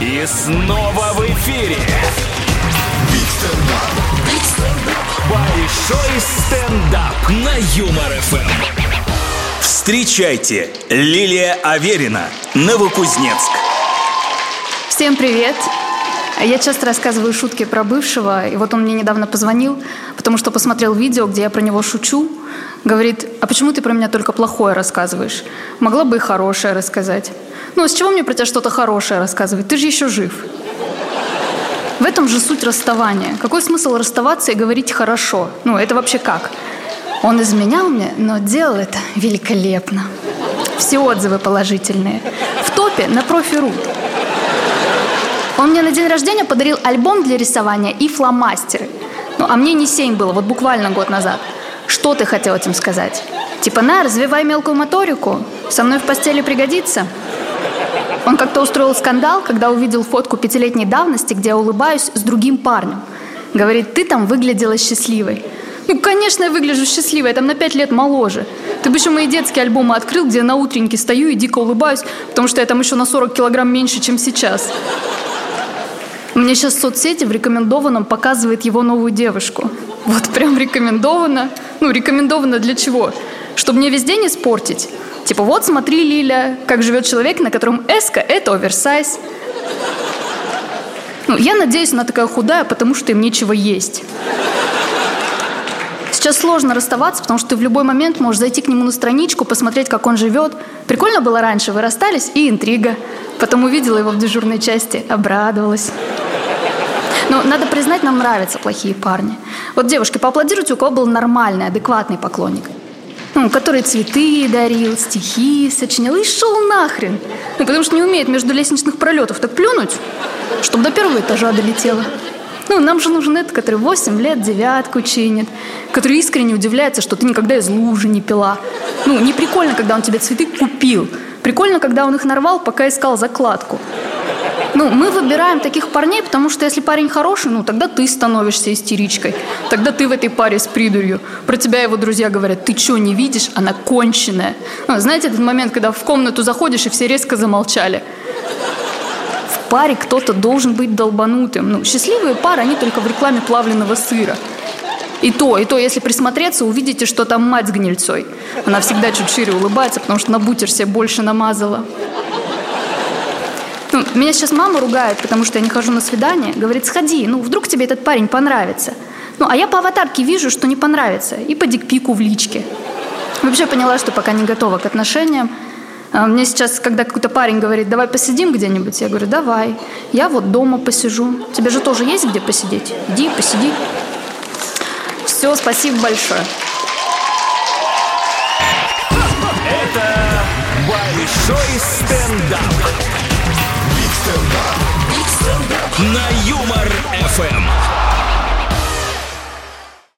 И снова в эфире. Большой стендап на Юмор ФМ. Встречайте, Лилия Аверина, Новокузнецк. Всем привет! Я часто рассказываю шутки про бывшего, и вот он мне недавно позвонил, потому что посмотрел видео, где я про него шучу. Говорит, а почему ты про меня только плохое рассказываешь? Могла бы и хорошее рассказать. Ну, а с чего мне про тебя что-то хорошее рассказывать? Ты же еще жив. В этом же суть расставания. Какой смысл расставаться и говорить «хорошо»? Ну, это вообще как? Он изменял мне, но делал это великолепно. Все отзывы положительные. В топе на профи.ру. Он мне на день рождения подарил альбом для рисования и фломастеры. Ну, а мне не семь было, вот буквально год назад. Что ты хотел этим сказать? Типа, на, развивай мелкую моторику. Со мной в постели пригодится. Он как-то устроил скандал, когда увидел фотку пятилетней давности, где я улыбаюсь с другим парнем. Говорит, ты там выглядела счастливой. Ну, конечно, я выгляжу счастливой, я там на пять лет моложе. Ты бы еще мои детские альбомы открыл, где я на утреннике стою и дико улыбаюсь, потому что я там еще на 40 килограмм меньше, чем сейчас. Мне сейчас в соцсети в рекомендованном показывает его новую девушку. Вот прям рекомендовано. Ну, рекомендовано для чего? Чтобы мне весь день испортить. Типа, вот смотри, Лиля, как живет человек, на котором эска – это оверсайз. Ну, я надеюсь, она такая худая, потому что им нечего есть. Сейчас сложно расставаться, потому что ты в любой момент можешь зайти к нему на страничку, посмотреть, как он живет. Прикольно было раньше, вы расстались, и интрига. Потом увидела его в дежурной части, обрадовалась. Но надо признать, нам нравятся плохие парни. Вот, девушки, поаплодируйте, у кого был нормальный, адекватный поклонник. Ну, который цветы дарил, стихи сочинял и шел нахрен. Ну, потому что не умеет между лестничных пролетов так плюнуть, чтобы до первого этажа долетело. Ну, нам же нужен этот, который 8 лет девятку чинит, который искренне удивляется, что ты никогда из лужи не пила. Ну, не прикольно, когда он тебе цветы купил. Прикольно, когда он их нарвал, пока искал закладку. Ну, мы выбираем таких парней, потому что если парень хороший, ну, тогда ты становишься истеричкой. Тогда ты в этой паре с придурью. Про тебя его друзья говорят, ты что, не видишь? Она конченая. Ну, знаете этот момент, когда в комнату заходишь, и все резко замолчали? В паре кто-то должен быть долбанутым. Ну, счастливые пары, они только в рекламе плавленного сыра. И то, и то, если присмотреться, увидите, что там мать с гнильцой. Она всегда чуть шире улыбается, потому что на бутер себе больше намазала. Ну, меня сейчас мама ругает, потому что я не хожу на свидание. Говорит, сходи, ну, вдруг тебе этот парень понравится. Ну, а я по аватарке вижу, что не понравится. И по дикпику в личке. Вообще поняла, что пока не готова к отношениям. А мне сейчас, когда какой-то парень говорит, давай посидим где-нибудь, я говорю, давай. Я вот дома посижу. Тебе же тоже есть где посидеть? Иди, посиди. Все, спасибо большое. На Юмор ФМ.